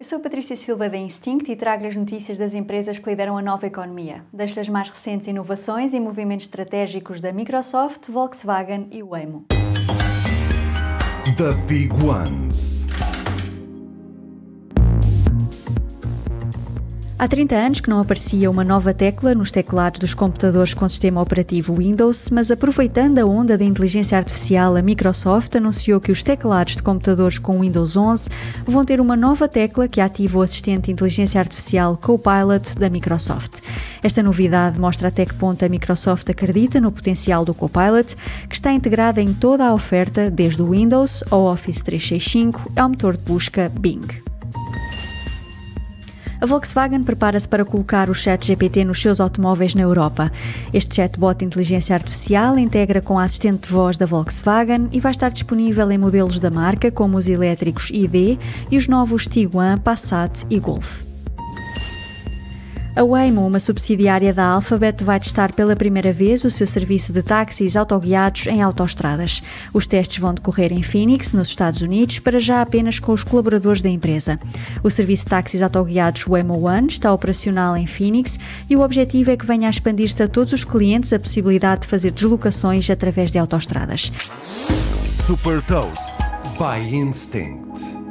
Eu sou Patrícia Silva da Instinct e trago as notícias das empresas que lideram a nova economia, destas mais recentes inovações e movimentos estratégicos da Microsoft, Volkswagen e Waymo. The Big Ones. Há 30 anos que não aparecia uma nova tecla nos teclados dos computadores com sistema operativo Windows, mas aproveitando a onda da inteligência artificial, a Microsoft anunciou que os teclados de computadores com Windows 11 vão ter uma nova tecla que ativa o assistente de inteligência artificial Copilot da Microsoft. Esta novidade mostra até que ponto a Microsoft acredita no potencial do Copilot, que está integrada em toda a oferta, desde o Windows ao Office 365 ao motor de busca Bing. A Volkswagen prepara-se para colocar o chat GPT nos seus automóveis na Europa. Este chatbot de inteligência artificial integra com a assistente de voz da Volkswagen e vai estar disponível em modelos da marca como os elétricos ID e os novos Tiguan, Passat e Golf. A Waymo, uma subsidiária da Alphabet, vai testar pela primeira vez o seu serviço de táxis autoguiados em autoestradas. Os testes vão decorrer em Phoenix, nos Estados Unidos, para já apenas com os colaboradores da empresa. O serviço de táxis autoguiados Waymo One está operacional em Phoenix e o objetivo é que venha a expandir-se a todos os clientes a possibilidade de fazer deslocações através de autoestradas. Super Toast by Instinct.